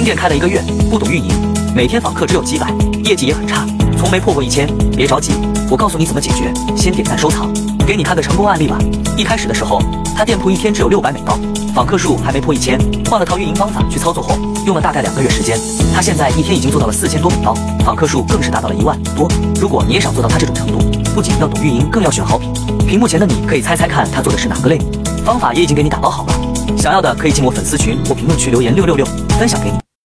新店开了一个月，不懂运营，每天访客只有几百，业绩也很差，从没破过一千。别着急，我告诉你怎么解决。先点赞收藏，给你看个成功案例吧。一开始的时候，他店铺一天只有六百美刀，访客数还没破一千。换了套运营方法去操作后，用了大概两个月时间，他现在一天已经做到了四千多美刀，访客数更是达到了一万多。如果你也想做到他这种程度，不仅要懂运营，更要选好品。屏幕前的你可以猜猜看，他做的是哪个类？方法也已经给你打包好了。想要的可以进我粉丝群或评论区留言六六六，分享给你。